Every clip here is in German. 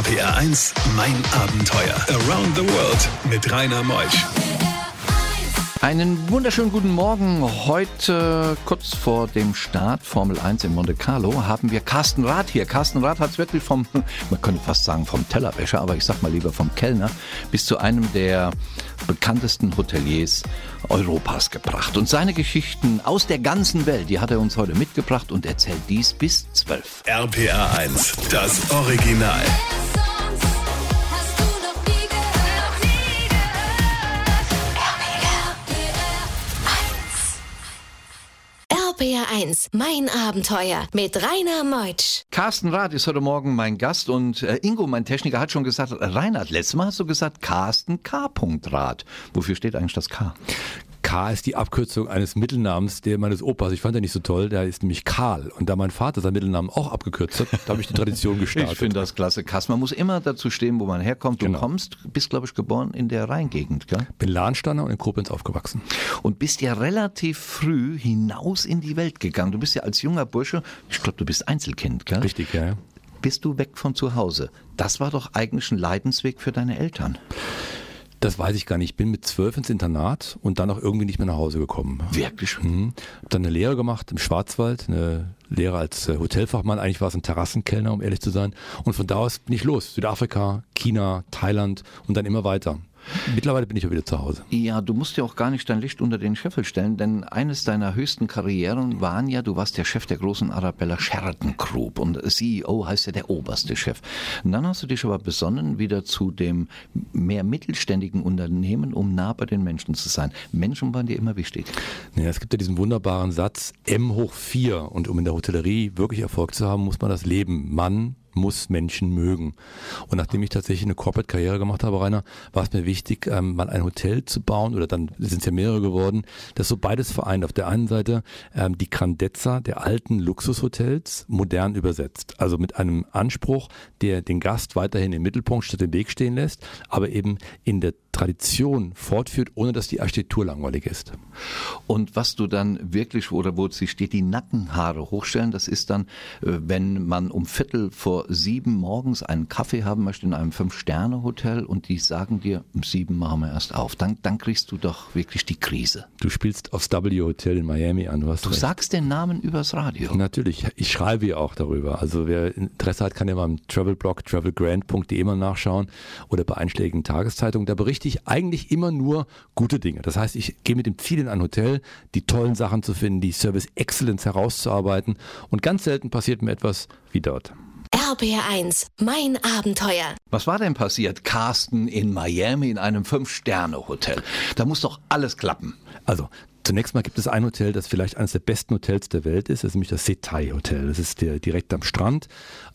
RPR 1, mein Abenteuer. Around the World mit Rainer Meusch. Einen wunderschönen guten Morgen. Heute, kurz vor dem Start Formel 1 in Monte Carlo, haben wir Carsten Rath hier. Carsten Rath hat es wirklich vom, man könnte fast sagen vom Tellerwäscher, aber ich sag mal lieber vom Kellner, bis zu einem der bekanntesten Hoteliers Europas gebracht. Und seine Geschichten aus der ganzen Welt, die hat er uns heute mitgebracht und erzählt dies bis 12. RPR 1, das Original. RPR 1, mein Abenteuer mit Rainer Meutsch. Carsten Rath ist heute Morgen mein Gast und äh, Ingo, mein Techniker, hat schon gesagt, Reinhard, letztes Mal hast du gesagt Carsten K. Rath. Wofür steht eigentlich das K? K ist die Abkürzung eines Mittelnamens der meines Opas. Ich fand den nicht so toll, der ist nämlich Karl. Und da mein Vater seinen Mittelnamen auch abgekürzt hat, da habe ich die Tradition gestartet. Ich finde das klasse. Carsten, man muss immer dazu stehen, wo man herkommt. Du Genau. kommst, bist, glaube ich, geboren in der Rheingegend, gell? Bin Lahnsteiner und in Koblenz aufgewachsen. Und bist ja relativ früh hinaus in die Welt gegangen. Du bist ja als junger Bursche, ich glaube, du bist Einzelkind, gell? Richtig, ja. Bist du weg von zu Hause. Das war doch eigentlich ein Leidensweg für deine Eltern. Das weiß ich gar nicht. Ich bin mit zwölf ins Internat und dann auch irgendwie nicht mehr nach Hause gekommen. Wirklich? Mhm. Hab dann eine Lehre gemacht im Schwarzwald, eine Lehre als äh, Hotelfachmann. Eigentlich war es ein Terrassenkellner, um ehrlich zu sein. Und von da aus bin ich los. Südafrika, China, Thailand und dann immer weiter. Mittlerweile bin ich auch wieder zu Hause. Ja, du musst ja auch gar nicht dein Licht unter den Scheffel stellen, denn eines deiner höchsten Karrieren waren ja, du warst der Chef der großen Arabella Sheraton Group und CEO heißt ja der oberste Chef. Und dann hast du dich aber besonnen, wieder zu dem mehr mittelständigen Unternehmen, um nah bei den Menschen zu sein. Menschen waren dir immer wichtig. Ja, es gibt ja diesen wunderbaren Satz M hoch 4 und um in der Hotellerie wirklich Erfolg zu haben, muss man das leben. Man muss Menschen mögen. Und nachdem ich tatsächlich eine Corporate-Karriere gemacht habe, Rainer, war es mir wichtig, ähm, mal ein Hotel zu bauen, oder dann sind es ja mehrere geworden, das so beides vereint. Auf der einen Seite ähm, die Grandezza der alten Luxushotels modern übersetzt. Also mit einem Anspruch, der den Gast weiterhin im Mittelpunkt statt im Weg stehen lässt, aber eben in der Tradition fortführt, ohne dass die Architektur langweilig ist. Und was du dann wirklich, oder wo sie steht, die Nackenhaare hochstellen, das ist dann, äh, wenn man um Viertel vor sieben morgens einen Kaffee haben möchte in einem Fünf-Sterne-Hotel und die sagen dir, um sieben machen wir erst auf, dann, dann kriegst du doch wirklich die Krise. Du spielst aufs W Hotel in Miami an. Du, hast Du recht. sagst den Namen übers Radio. Natürlich, ich schreibe ja auch darüber. Also wer Interesse hat, kann ja mal im Travelblog travelgrand.de mal nachschauen oder bei einschlägigen Tageszeitungen. Da berichte ich eigentlich immer nur gute Dinge. Das heißt, ich gehe mit dem Ziel in ein Hotel, die tollen Sachen zu finden, die Service Excellence herauszuarbeiten und ganz selten passiert mir etwas wie dort. RPR 1, mein Abenteuer. Was war denn passiert, Carsten, in Miami in einem Fünf-Sterne-Hotel? Da muss doch alles klappen. Also, zunächst mal gibt es ein Hotel, das vielleicht eines der besten Hotels der Welt ist. Das ist nämlich das Setai Hotel. Das ist der, direkt am Strand.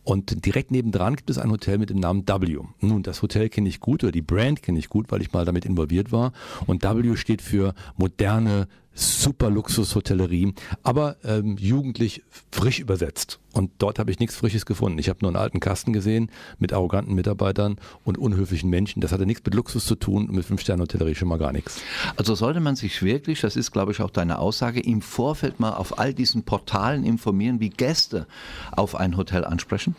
Und direkt nebendran gibt es ein Hotel mit dem Namen W. Nun, das Hotel kenne ich gut oder die Brand kenne ich gut, weil ich mal damit involviert war. Und W steht für moderne, super Luxushotellerie, aber ähm, jugendlich frisch übersetzt. Und dort habe ich nichts Frisches gefunden. Ich habe nur einen alten Kasten gesehen mit arroganten Mitarbeitern und unhöflichen Menschen. Das hatte nichts mit Luxus zu tun und mit Fünf-Sterne-Hotellerie schon mal gar nichts. Also sollte man sich wirklich, das ist glaube ich auch deine Aussage, im Vorfeld mal auf all diesen Portalen informieren, wie Gäste auf ein Hotel ansprechen?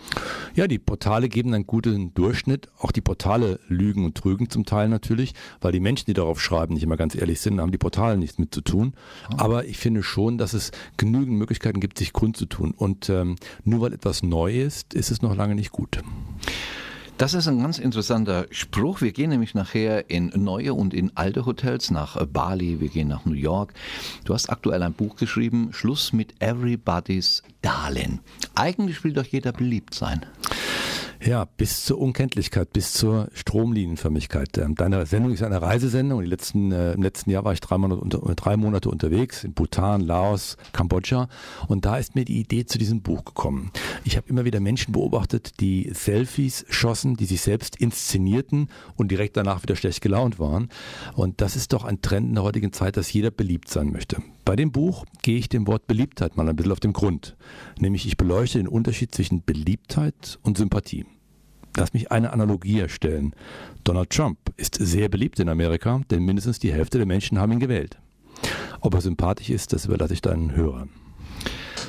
Ja, die Portale geben einen guten Durchschnitt. Auch die Portale lügen und trügen zum Teil natürlich, weil die Menschen, die darauf schreiben, nicht immer ganz ehrlich sind, haben die Portale nichts mit zu tun. Aber ich finde schon, dass es genügend Möglichkeiten gibt, sich kundzutun. Und ähm, nur weil etwas neu ist, ist es noch lange nicht gut. Das ist ein ganz interessanter Spruch. Wir gehen nämlich nachher in neue und in alte Hotels, nach Bali, wir gehen nach New York. Du hast aktuell ein Buch geschrieben, Schluss mit Everybody's Darling. Eigentlich will doch jeder beliebt sein. Ja, bis zur Unkenntlichkeit, bis zur Stromlinienförmigkeit. Ähm, Deine Sendung ist eine Reisesendung. Die letzten, äh, Im letzten Jahr war ich drei Monate, unter, drei Monate unterwegs in Bhutan, Laos, Kambodscha. Und da ist mir die Idee zu diesem Buch gekommen. Ich habe immer wieder Menschen beobachtet, die Selfies schossen, die sich selbst inszenierten und direkt danach wieder schlecht gelaunt waren. Und das ist doch ein Trend in der heutigen Zeit, dass jeder beliebt sein möchte. Bei dem Buch gehe ich dem Wort Beliebtheit mal ein bisschen auf den Grund. Nämlich ich beleuchte den Unterschied zwischen Beliebtheit und Sympathie. Lass mich eine Analogie erstellen. Donald Trump ist sehr beliebt in Amerika, denn mindestens die Hälfte der Menschen haben ihn gewählt. Ob er sympathisch ist, das überlasse ich deinen Hörern.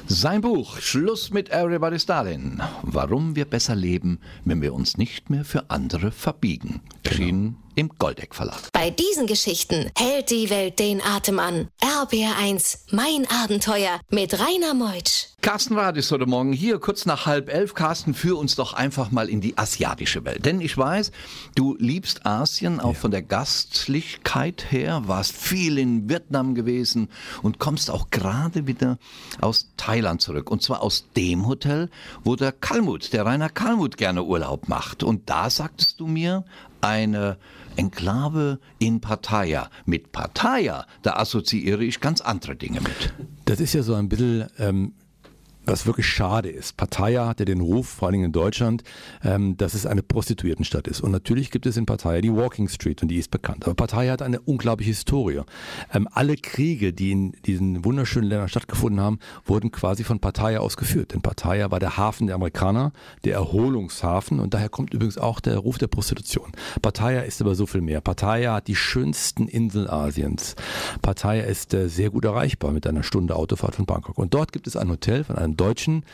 Sein Buch Schluss mit Everybody's Darling. Warum wir besser leben, wenn wir uns nicht mehr für andere verbiegen. Erschienen im Goldeck Verlag. Bei diesen Geschichten hält die Welt den Atem an. RBR1, mein Abenteuer mit Rainer Meutsch. Carsten Rath ist heute Morgen hier, kurz nach halb elf. Carsten, führ uns doch einfach mal in die asiatische Welt. Denn ich weiß, du liebst Asien auch ja. von der Gastlichkeit her, warst viel in Vietnam gewesen und kommst auch gerade wieder aus Thailand zurück. Und zwar aus dem Hotel, wo der Kalmut, der Rainer Kalmut gerne Urlaub macht. Und da sagtest du mir, eine Enklave in Pattaya. Mit Pattaya, da assoziiere ich ganz andere Dinge mit. Das ist ja so ein bisschen ähm, was wirklich schade ist. Pattaya hat ja den Ruf, vor Dingen in Deutschland, ähm, dass es eine Prostituiertenstadt ist. Und natürlich gibt es in Pattaya die Walking Street und die ist bekannt. Aber Pattaya hat eine unglaubliche Historie. Ähm, alle Kriege, die in diesen wunderschönen Ländern stattgefunden haben, wurden quasi von Pattaya aus geführt. Denn Pattaya war der Hafen der Amerikaner, der Erholungshafen und daher kommt übrigens auch der Ruf der Prostitution. Pattaya ist aber so viel mehr. Pattaya hat die schönsten Inseln Asiens. Pattaya ist äh, sehr gut erreichbar mit einer Stunde Autofahrt von Bangkok. Und dort gibt es ein Hotel von einem Deutschen.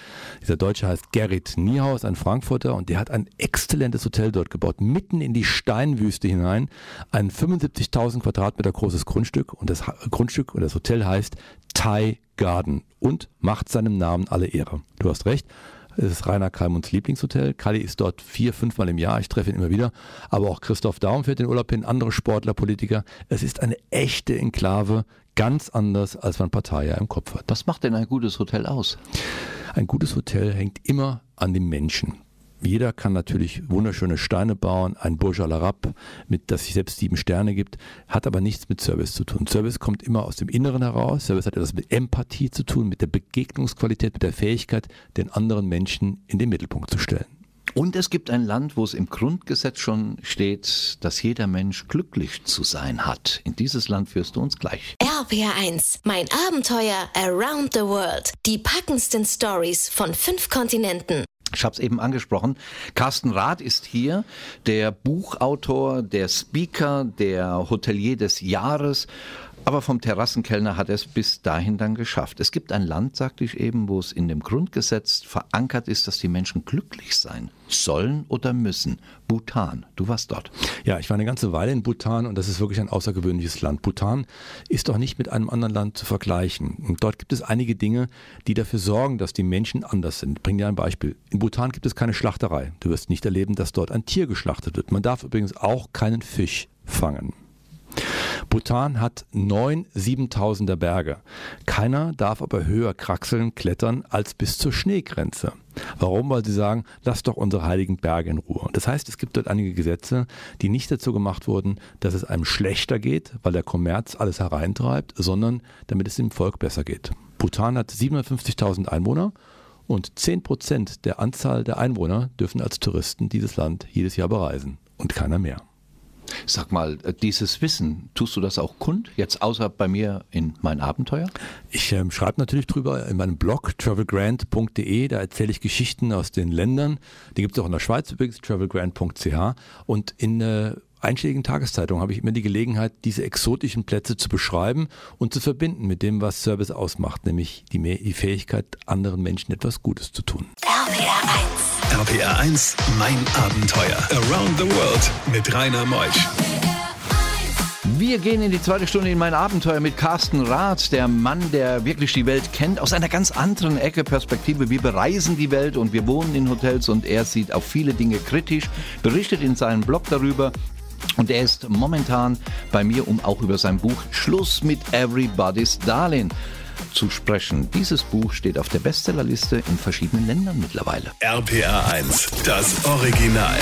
Dieser Deutsche heißt Gerrit Niehaus, ein Frankfurter, und der hat ein exzellentes Hotel dort gebaut, mitten in die Steinwüste hinein. Ein 75.000 Quadratmeter großes Grundstück und das Grundstück und das Hotel heißt Thai Garden und macht seinem Namen alle Ehre. Du hast recht. Es ist Rainer Kalmunds Lieblingshotel. Kali ist dort vier, fünfmal im Jahr. Ich treffe ihn immer wieder. Aber auch Christoph Daum fährt den Urlaub hin, andere Sportler, Politiker. Es ist eine echte Enklave, ganz anders, als man Partei im Kopf hat. Was macht denn ein gutes Hotel aus? Ein gutes Hotel hängt immer an dem Menschen. Jeder kann natürlich wunderschöne Steine bauen, ein Burj Al Arab, mit das sich selbst sieben Sterne gibt, hat aber nichts mit Service zu tun. Service kommt immer aus dem Inneren heraus. Service hat etwas mit Empathie zu tun, mit der Begegnungsqualität, mit der Fähigkeit, den anderen Menschen in den Mittelpunkt zu stellen. Und es gibt ein Land, wo es im Grundgesetz schon steht, dass jeder Mensch glücklich zu sein hat. In dieses Land führst du uns gleich. RPR1, mein Abenteuer Around the World. Die packendsten Stories von fünf Kontinenten. Ich habe es eben angesprochen. Carsten Rath ist hier, der Buchautor, der Speaker, der Hotelier des Jahres. Aber vom Terrassenkellner hat er es bis dahin dann geschafft. Es gibt ein Land, sagte ich eben, wo es in dem Grundgesetz verankert ist, dass die Menschen glücklich sein sollen oder müssen. Bhutan, du warst dort. Ja, ich war eine ganze Weile in Bhutan und das ist wirklich ein außergewöhnliches Land. Bhutan ist doch nicht mit einem anderen Land zu vergleichen. Und dort gibt es einige Dinge, die dafür sorgen, dass die Menschen anders sind. Ich bringe dir ein Beispiel. In Bhutan gibt es keine Schlachterei. Du wirst nicht erleben, dass dort ein Tier geschlachtet wird. Man darf übrigens auch keinen Fisch fangen. Bhutan hat neun 7000er Berge. Keiner darf aber höher kraxeln, klettern als bis zur Schneegrenze. Warum? Weil sie sagen, lass doch unsere heiligen Berge in Ruhe. Das heißt, es gibt dort einige Gesetze, die nicht dazu gemacht wurden, dass es einem schlechter geht, weil der Kommerz alles hereintreibt, sondern damit es dem Volk besser geht. Bhutan hat 750.000 Einwohner und 10% der Anzahl der Einwohner dürfen als Touristen dieses Land jedes Jahr bereisen und keiner mehr. Sag mal, äh, dieses Wissen, tust du das auch kund, jetzt außer bei mir in mein Abenteuer? Ich ähm, schreibe natürlich drüber in meinem Blog travelgrand.de, da erzähle ich Geschichten aus den Ländern. Die gibt es auch in der Schweiz übrigens, travelgrand.ch. Und in äh, einschlägigen Tageszeitungen habe ich immer die Gelegenheit, diese exotischen Plätze zu beschreiben und zu verbinden mit dem, was Service ausmacht, nämlich die, die Fähigkeit, anderen Menschen etwas Gutes zu tun. RPR 1. RPR 1, mein Abenteuer. Around the World mit Rainer Meusch. Wir gehen in die zweite Stunde in mein Abenteuer mit Carsten Rath, der Mann, der wirklich die Welt kennt, aus einer ganz anderen Ecke Perspektive. Wir bereisen die Welt und wir wohnen in Hotels und er sieht auf viele Dinge kritisch, berichtet in seinem Blog darüber und er ist momentan bei mir, um auch über sein Buch Schluss mit Everybody's Darling zu sprechen. Dieses Buch steht auf der Bestsellerliste in verschiedenen Ländern mittlerweile. RPR 1, das Original.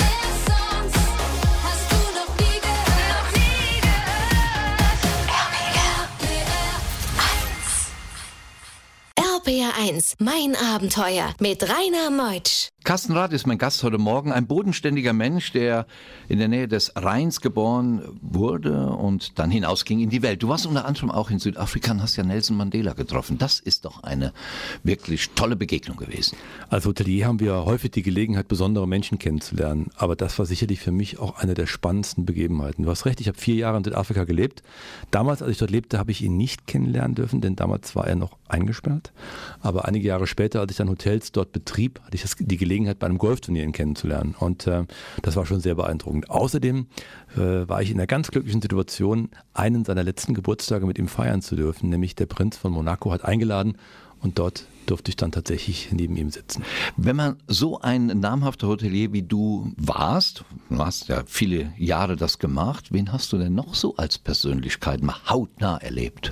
RPR 1, mein Abenteuer mit Rainer Meutsch. Carsten Rath ist mein Gast heute Morgen, ein bodenständiger Mensch, der in der Nähe des Rheins geboren wurde und dann hinausging in die Welt. Du warst unter anderem auch in Südafrika und hast ja Nelson Mandela getroffen. Das ist doch eine wirklich tolle Begegnung gewesen. Als Hotelier haben wir häufig die Gelegenheit, besondere Menschen kennenzulernen. Aber das war sicherlich für mich auch eine der spannendsten Begebenheiten. Du hast recht, ich habe vier Jahre in Südafrika gelebt. Damals, als ich dort lebte, habe ich ihn nicht kennenlernen dürfen, denn damals war er noch eingesperrt. Aber einige Jahre später, als ich dann Hotels dort betrieb, hatte ich das, die Gelegenheit, bei einem Golfturnier ihn kennenzulernen. Und äh, das war schon sehr beeindruckend. Außerdem äh, war ich in der ganz glücklichen Situation, einen seiner letzten Geburtstage mit ihm feiern zu dürfen, nämlich der Prinz von Monaco hat eingeladen und dort durfte ich dann tatsächlich neben ihm sitzen. Wenn man so ein namhafter Hotelier wie du warst, du hast ja viele Jahre das gemacht, wen hast du denn noch so als Persönlichkeit mal hautnah erlebt?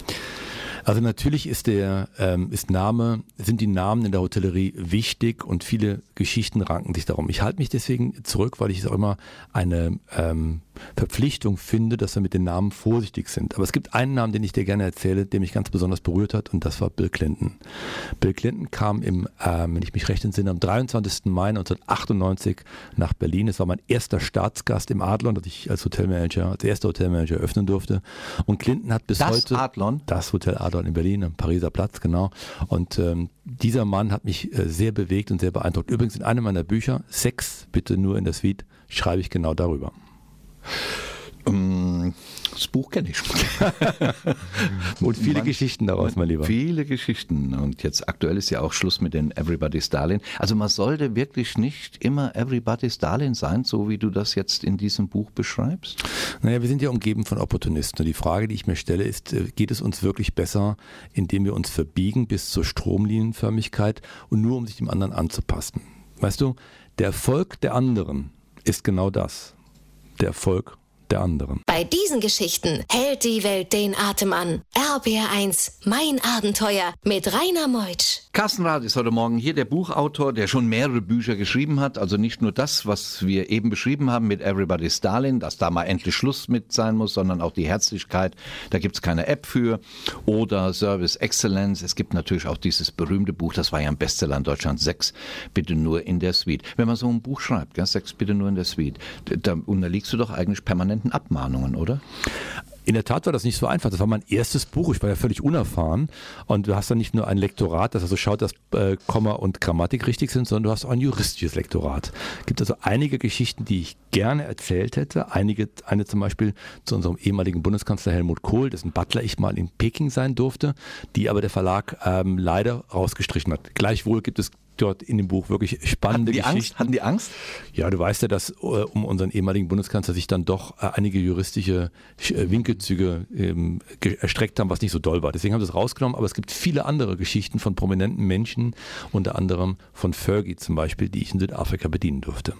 Also natürlich ist der ähm, ist Name, sind die Namen in der Hotellerie wichtig und viele Geschichten ranken sich darum. Ich halte mich deswegen zurück, weil ich es auch immer eine ähm, Verpflichtung finde, dass wir mit den Namen vorsichtig sind. Aber es gibt einen Namen, den ich dir gerne erzähle, der mich ganz besonders berührt hat und das war Bill Clinton. Bill Clinton kam im, ähm, wenn ich mich recht entsinne, am 23. Mai 1998 nach Berlin. Es war mein erster Staatsgast im Adlon, das ich als Hotelmanager, als erster Hotelmanager öffnen durfte. Und Clinton hat bis das heute Adlon? das Hotel Adlon in Berlin, am Pariser Platz, genau. Und ähm, dieser Mann hat mich äh, sehr bewegt und sehr beeindruckt. Übrigens in einem meiner Bücher, Sex bitte nur in der Suite, schreibe ich genau darüber. Ähm, das Buch kenne ich. und viele Man, Geschichten daraus, mein Lieber. Viele Geschichten. Und jetzt aktuell ist ja auch Schluss mit den Everybody's Darling. Also man sollte wirklich nicht immer Everybody's Darling sein, so wie du das jetzt in diesem Buch beschreibst? Naja, wir sind ja umgeben von Opportunisten. Und die Frage, die ich mir stelle, ist, äh, geht es uns wirklich besser, indem wir uns verbiegen bis zur Stromlinienförmigkeit und nur um sich dem anderen anzupassen? Weißt du, der Erfolg der anderen ist genau das der Erfolg der anderen. Bei diesen Geschichten hält die Welt den Atem an. RBR1, mein Abenteuer mit Rainer Meutsch. Carsten Rath ist heute Morgen hier, der Buchautor, der schon mehrere Bücher geschrieben hat. Also nicht nur das, was wir eben beschrieben haben mit Everybody's Darling, dass da mal endlich Schluss mit sein muss, sondern auch die Herzlichkeit. Da gibt es keine App für. Oder Service Excellence. Es gibt natürlich auch dieses berühmte Buch, das war ja ein Bestseller in Deutschland, Sechs bitte nur in der Suite. Wenn man so ein Buch schreibt, gell, Sechs bitte nur in der Suite, da unterliegst du doch eigentlich permanenten Abmahnungen, oder? In der Tat war das nicht so einfach. Das war mein erstes Buch. Ich war ja völlig unerfahren. Und du hast dann nicht nur ein Lektorat, das also schaut, dass äh, Komma und Grammatik richtig sind, sondern du hast auch ein juristisches Lektorat. Es gibt also einige Geschichten, die ich gerne erzählt hätte. Einige, eine zum Beispiel zu unserem ehemaligen Bundeskanzler Helmut Kohl, dessen Butler ich mal in Peking sein durfte, die aber der Verlag ähm, leider rausgestrichen hat. Gleichwohl gibt es dort in dem Buch wirklich spannende hatten die Geschichten. Angst? Hatten die Angst? Ja, du weißt ja, dass äh, um unseren ehemaligen Bundeskanzler sich dann doch äh, einige juristische äh, Winkelzüge ähm, erstreckt haben, was nicht so doll war. Deswegen haben sie es rausgenommen, aber es gibt viele andere Geschichten von prominenten Menschen, unter anderem von Fergie zum Beispiel, die ich in Südafrika bedienen durfte.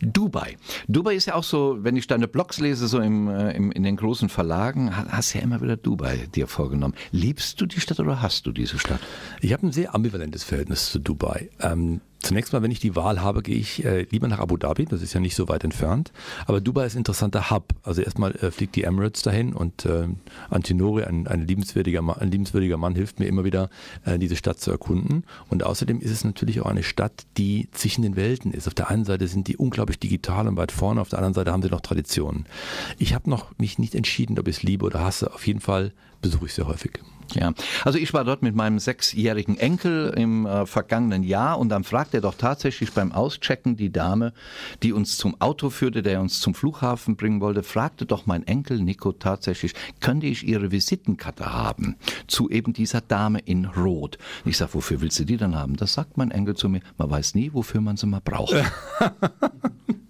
Dubai. Dubai ist ja auch so, wenn ich deine Blogs lese, so im, äh, im, in den großen Verlagen, hast ja immer wieder Dubai dir vorgenommen. Liebst du die Stadt oder hast du diese Stadt? Ich habe ein sehr ambivalentes Verhältnis zu Dubai. Ähm, zunächst mal, wenn ich die Wahl habe, gehe ich äh, lieber nach Abu Dhabi, das ist ja nicht so weit entfernt. Aber Dubai ist ein interessanter Hub. Also erstmal äh, fliegt die Emirates dahin und äh, Antinori, ein, ein, liebenswürdiger Mann, ein liebenswürdiger Mann, hilft mir immer wieder, äh, diese Stadt zu erkunden. Und außerdem ist es natürlich auch eine Stadt, die zwischen den Welten ist. Auf der einen Seite sind die unglaublich digital und weit vorne, auf der anderen Seite haben sie noch Traditionen. Ich habe noch mich nicht entschieden, ob ich es liebe oder hasse. Auf jeden Fall besuche ich sehr häufig. Ja, also ich war dort mit meinem sechsjährigen Enkel im äh, vergangenen Jahr und dann fragte er doch tatsächlich beim Auschecken die Dame, die uns zum Auto führte, der uns zum Flughafen bringen wollte, fragte doch mein Enkel Nico tatsächlich, könnte ich ihre Visitenkarte haben zu eben dieser Dame in Rot? Ich sag, wofür willst du die dann haben? Das sagt mein Enkel zu mir, man weiß nie, wofür man sie mal braucht.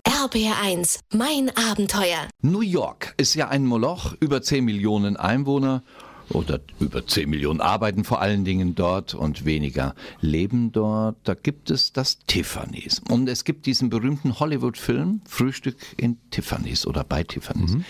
RBR1, mein Abenteuer. New York ist ja ein Moloch, über 10 Millionen Einwohner oder über 10 Millionen arbeiten vor allen Dingen dort und weniger leben dort. Da gibt es das Tiffany's. Und es gibt diesen berühmten Hollywood-Film Frühstück in Tiffany's oder bei Tiffany's. Mhm.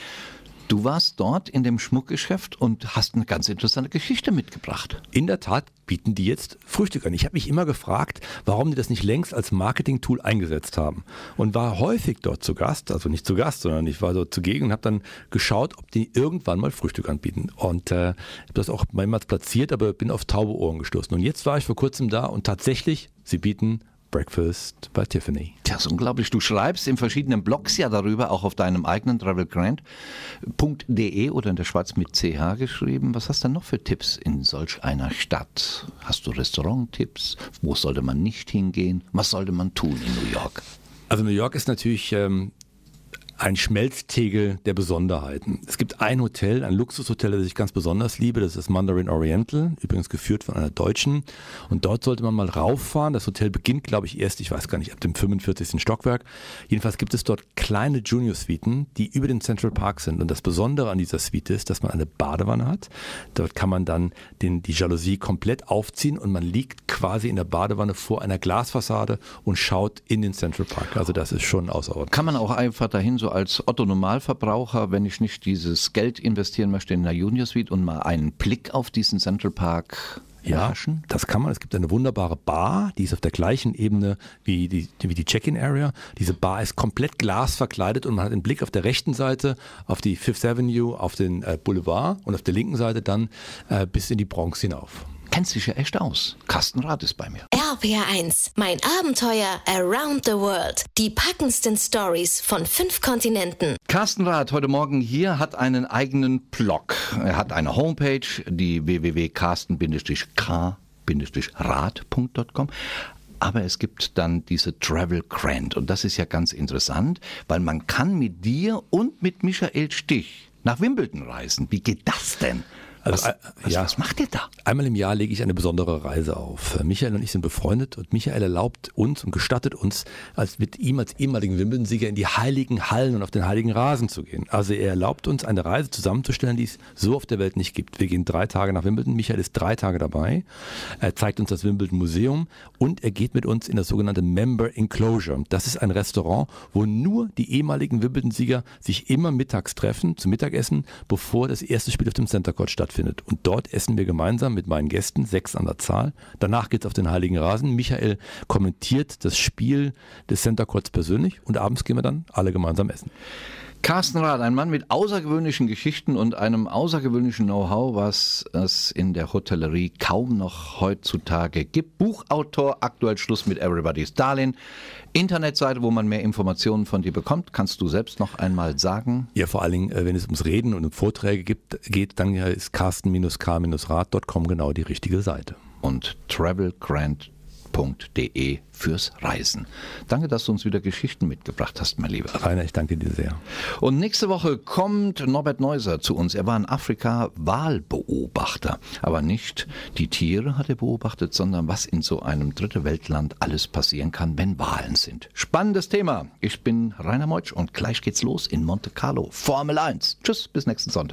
Du warst dort in dem Schmuckgeschäft und hast eine ganz interessante Geschichte mitgebracht. In der Tat bieten die jetzt Frühstück an. Ich habe mich immer gefragt, warum die das nicht längst als Marketing-Tool eingesetzt haben. Und war häufig dort zu Gast, also nicht zu Gast, sondern ich war dort zugegen und habe dann geschaut, ob die irgendwann mal Frühstück anbieten. Und äh, habe das auch mehrmals platziert, aber bin auf taube Ohren gestoßen. Und jetzt war ich vor kurzem da und tatsächlich, sie bieten Breakfast bei Tiffany. Tja, ist unglaublich. Du schreibst in verschiedenen Blogs ja darüber, auch auf deinem eigenen travelgrand.de oder in der Schweiz mit CH geschrieben. Was hast du denn noch für Tipps in solch einer Stadt? Hast du Restauranttipps? Wo sollte man nicht hingehen? Was sollte man tun in New York? Also New York ist natürlich ähm, ein Schmelztegel der Besonderheiten. Es gibt ein Hotel, ein Luxushotel, das ich ganz besonders liebe, das ist das Mandarin Oriental, übrigens geführt von einer Deutschen. Und dort sollte man mal rauffahren. Das Hotel beginnt, glaube ich, erst, ich weiß gar nicht, ab dem 45. Stockwerk. Jedenfalls gibt es dort kleine Junior-Suiten, die über den Central Park sind. Und das Besondere an dieser Suite ist, dass man eine Badewanne hat. Dort kann man dann den, die Jalousie komplett aufziehen und man liegt quasi in der Badewanne vor einer Glasfassade und schaut in den Central Park. Also das ist schon außerordentlich. Kann man auch einfach dahin so als Otto Normalverbraucher, wenn ich nicht dieses Geld investieren möchte in einer Junior Suite und mal einen Blick auf diesen Central Park ja, das kann man. Es gibt eine wunderbare Bar, die ist auf der gleichen Ebene wie die, wie die Check-in-Area. Diese Bar ist komplett glasverkleidet und man hat einen Blick auf der rechten Seite auf die Fifth Avenue, auf den äh, Boulevard und auf der linken Seite dann äh, bis in die Bronx hinauf kennt sich ja echt aus. Carsten Rath ist bei mir. RPR1, mein Abenteuer Around the World. Die packendsten Stories von fünf Kontinenten. Carsten Rath heute Morgen hier hat einen eigenen Blog. Er hat eine Homepage, die www.carsten-k-rad.com. Aber es gibt dann diese Travel Grant und das ist ja ganz interessant, weil man kann mit dir und mit Michael Stich nach Wimbledon reisen. Wie geht das denn? Also, was, was, ja, was macht ihr da? Einmal im Jahr lege ich eine besondere Reise auf. Michael und ich sind befreundet und Michael erlaubt uns und gestattet uns, als mit ihm als ehemaligen Wimbledon-Sieger in die heiligen Hallen und auf den heiligen Rasen zu gehen. Also er erlaubt uns, eine Reise zusammenzustellen, die es so auf der Welt nicht gibt. Wir gehen drei Tage nach Wimbledon. Michael ist drei Tage dabei. Er zeigt uns das Wimbledon Museum und er geht mit uns in das sogenannte Member Enclosure. Das ist ein Restaurant, wo nur die ehemaligen Wimbledon-Sieger sich immer mittags treffen, zum Mittagessen, bevor das erste Spiel auf dem Center Court stattfindet stattfindet. Und dort essen wir gemeinsam mit meinen Gästen, sechs an der Zahl. Danach geht es auf den Heiligen Rasen. Michael kommentiert das Spiel des Center Courts persönlich und abends gehen wir dann alle gemeinsam essen. Carsten Rath, ein Mann mit außergewöhnlichen Geschichten und einem außergewöhnlichen Know-how, was es in der Hotellerie kaum noch heutzutage gibt. Buchautor, aktuell Schluss mit Everybody's Darling. Internetseite, wo man mehr Informationen von dir bekommt. Kannst du selbst noch einmal sagen? Ja, vor allen Dingen, äh, wenn es ums Reden und um Vorträge gibt, geht, dann ist carsten-k-rad.com genau die richtige Seite. Und Travel Grant www.reise.de fürs Reisen. Danke, dass du uns wieder Geschichten mitgebracht hast, mein Lieber. Rainer, ich danke dir sehr. Und nächste Woche kommt Norbert Neuser zu uns. Er war in Afrika Wahlbeobachter. Aber nicht die Tiere hat er beobachtet, sondern was in so einem dritte Weltland alles passieren kann, wenn Wahlen sind. Spannendes Thema. Ich bin Rainer Meutsch und gleich geht's los in Monte Carlo. Formel 1. Tschüss, bis nächsten Sonntag.